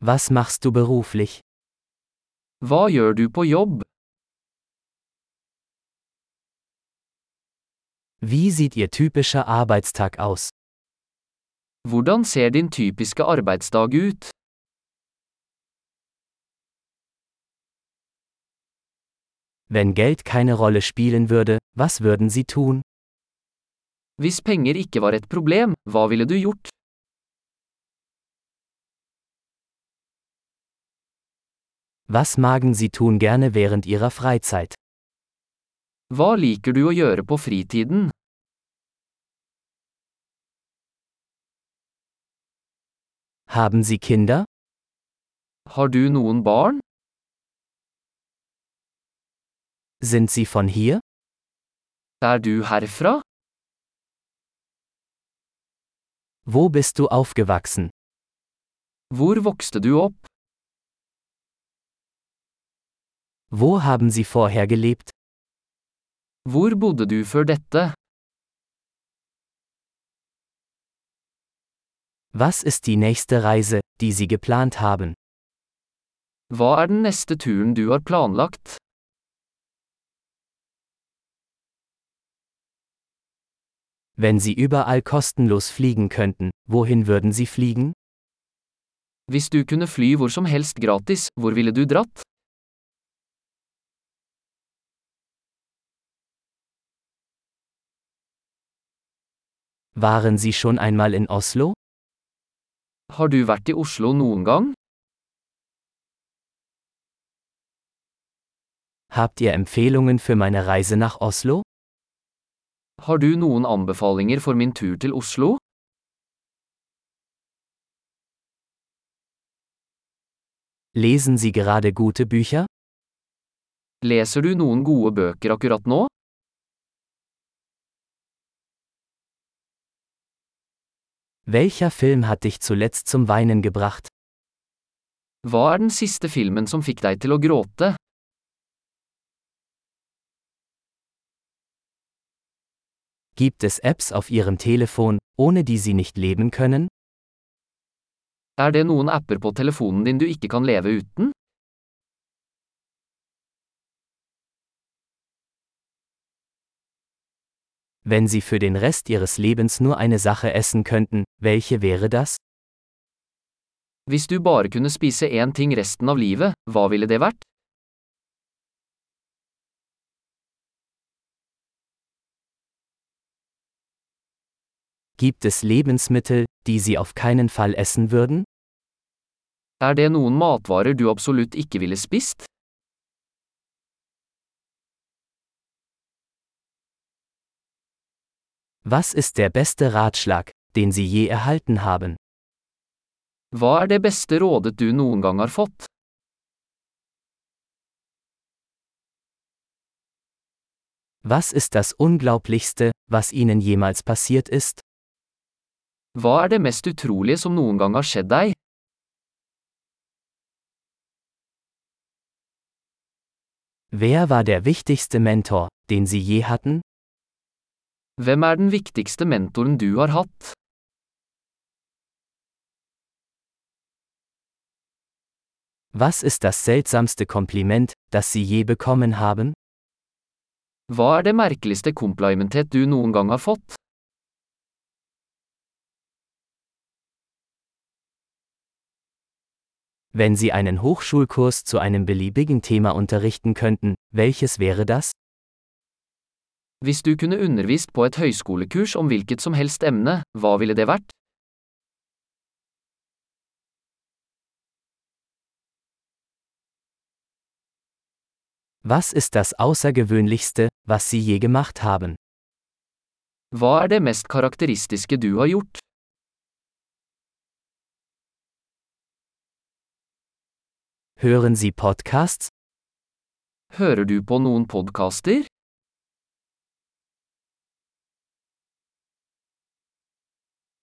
Was machst du beruflich? Hva gjør du på jobb? Wie sieht Ihr typischer Arbeitstag aus? Hvordan ser din typiske arbeidsdag ut? Wenn Geld keine Rolle spielen würde, was würden Sie tun? Hvis penger ikke var et problem, hva ville du gjort? Was magen Sie tun gerne während Ihrer Freizeit? Hva liker du å gjøre på fritiden? Haben Sie Kinder? Har du noen barn? Sind Sie von hier? Er du herfra? Wo bist du aufgewachsen? Hvor vokste du opp? Wo haben Sie vorher gelebt? Hvor bodde du før dette? Was ist die nächste Reise, die Sie geplant haben? Hva er den neste turen du har planlagt? Wenn Sie überall kostenlos fliegen könnten, wohin würden Sie fliegen? Hvis du kunne fly hvor som helst gratis, hvor ville du dratt? Waren Sie schon einmal in Oslo? Har du vært i Oslo noen gang? Habt ihr Empfehlungen für meine Reise nach Oslo? Har du noen anbefalinger for min tur til Oslo? Lesen Sie gerade gute Bücher? Leser du noen gode bøker akkurat nå? Welcher Film hat dich zuletzt zum Weinen gebracht? Hva er den siste filmen som fikk deg til å gråte? Gibt es Apps auf Ihrem Telefon, ohne die Sie nicht leben können? Er det noen apper på telefonen din du ikke kan leve uten? Wenn Sie für den Rest Ihres Lebens nur eine Sache essen könnten, welche wäre das? Hvis du bare kunne spise én ting resten av livet, hva ville det vært? Gibt es Lebensmittel, die Sie auf keinen Fall essen würden? Er det noen matvarer du absolutt ikke ville spist? Was ist der beste Ratschlag, den Sie je erhalten haben? Hva er det beste rådet du noen gang har fått? Was ist das Unglaublichste, was Ihnen jemals passiert ist? Hva er det mest utrolige som noen gang har skjedd deg? Wer war der wichtigste Mentor, den Sie je hatten? Hvem er den viktigste mentoren du har hatt? Was ist das seltsamste Kompliment, das Sie je bekommen haben? Hva er det merkeligste komplimentet du noen gang har fått? Wenn Sie einen Hochschulkurs zu einem beliebigen Thema unterrichten könnten, welches wäre das? Hvis du kunne undervist på et høyskolekurs om hvilket som helst emne, hva ville det vært? Was ist das Außergewöhnlichste, was Sie je gemacht haben? Hva er det mest karakteristiske du har gjort? Hören Sie Podcasts? Hører du på noen podkaster?